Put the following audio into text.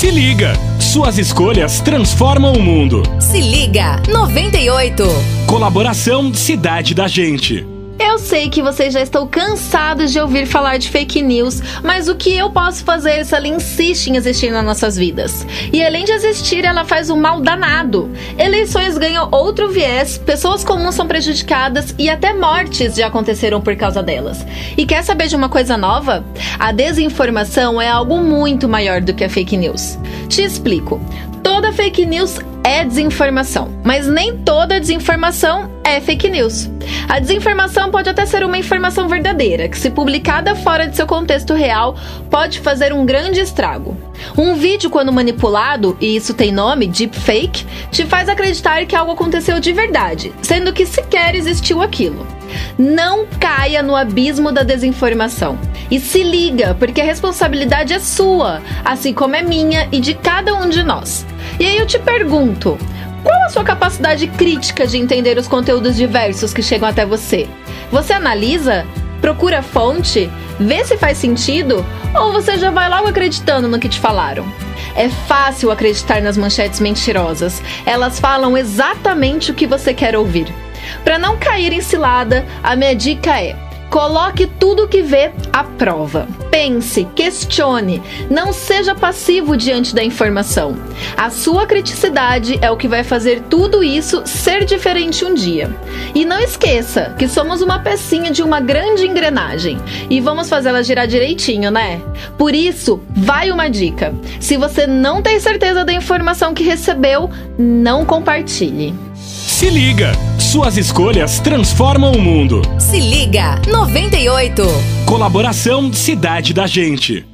Se liga! Suas escolhas transformam o mundo. Se liga! 98. Colaboração Cidade da Gente. Eu sei que vocês já estão cansados de ouvir falar de fake news, mas o que eu posso fazer se ela insiste em existir nas nossas vidas? E além de existir, ela faz um mal danado. Eleições ganham outro viés, pessoas comuns são prejudicadas e até mortes já aconteceram por causa delas. E quer saber de uma coisa nova? A desinformação é algo muito maior do que a fake news. Te explico. Toda fake news é desinformação, mas nem toda desinformação é fake news. A desinformação pode até ser uma informação verdadeira, que, se publicada fora de seu contexto real, pode fazer um grande estrago. Um vídeo, quando manipulado, e isso tem nome, deepfake, te faz acreditar que algo aconteceu de verdade, sendo que sequer existiu aquilo. Não caia no abismo da desinformação. E se liga, porque a responsabilidade é sua, assim como é minha e de cada um de nós. E aí eu te pergunto: qual a sua capacidade crítica de entender os conteúdos diversos que chegam até você? Você analisa? Procura fonte? Vê se faz sentido? Ou você já vai logo acreditando no que te falaram? É fácil acreditar nas manchetes mentirosas. Elas falam exatamente o que você quer ouvir. Para não cair em cilada, a minha dica é: Coloque tudo o que vê à prova. Pense, questione, não seja passivo diante da informação. A sua criticidade é o que vai fazer tudo isso ser diferente um dia. E não esqueça que somos uma pecinha de uma grande engrenagem e vamos fazê-la girar direitinho, né? Por isso, vai uma dica: se você não tem certeza da informação que recebeu, não compartilhe. Se liga! Suas escolhas transformam o mundo. Se liga! 98. Colaboração Cidade da Gente.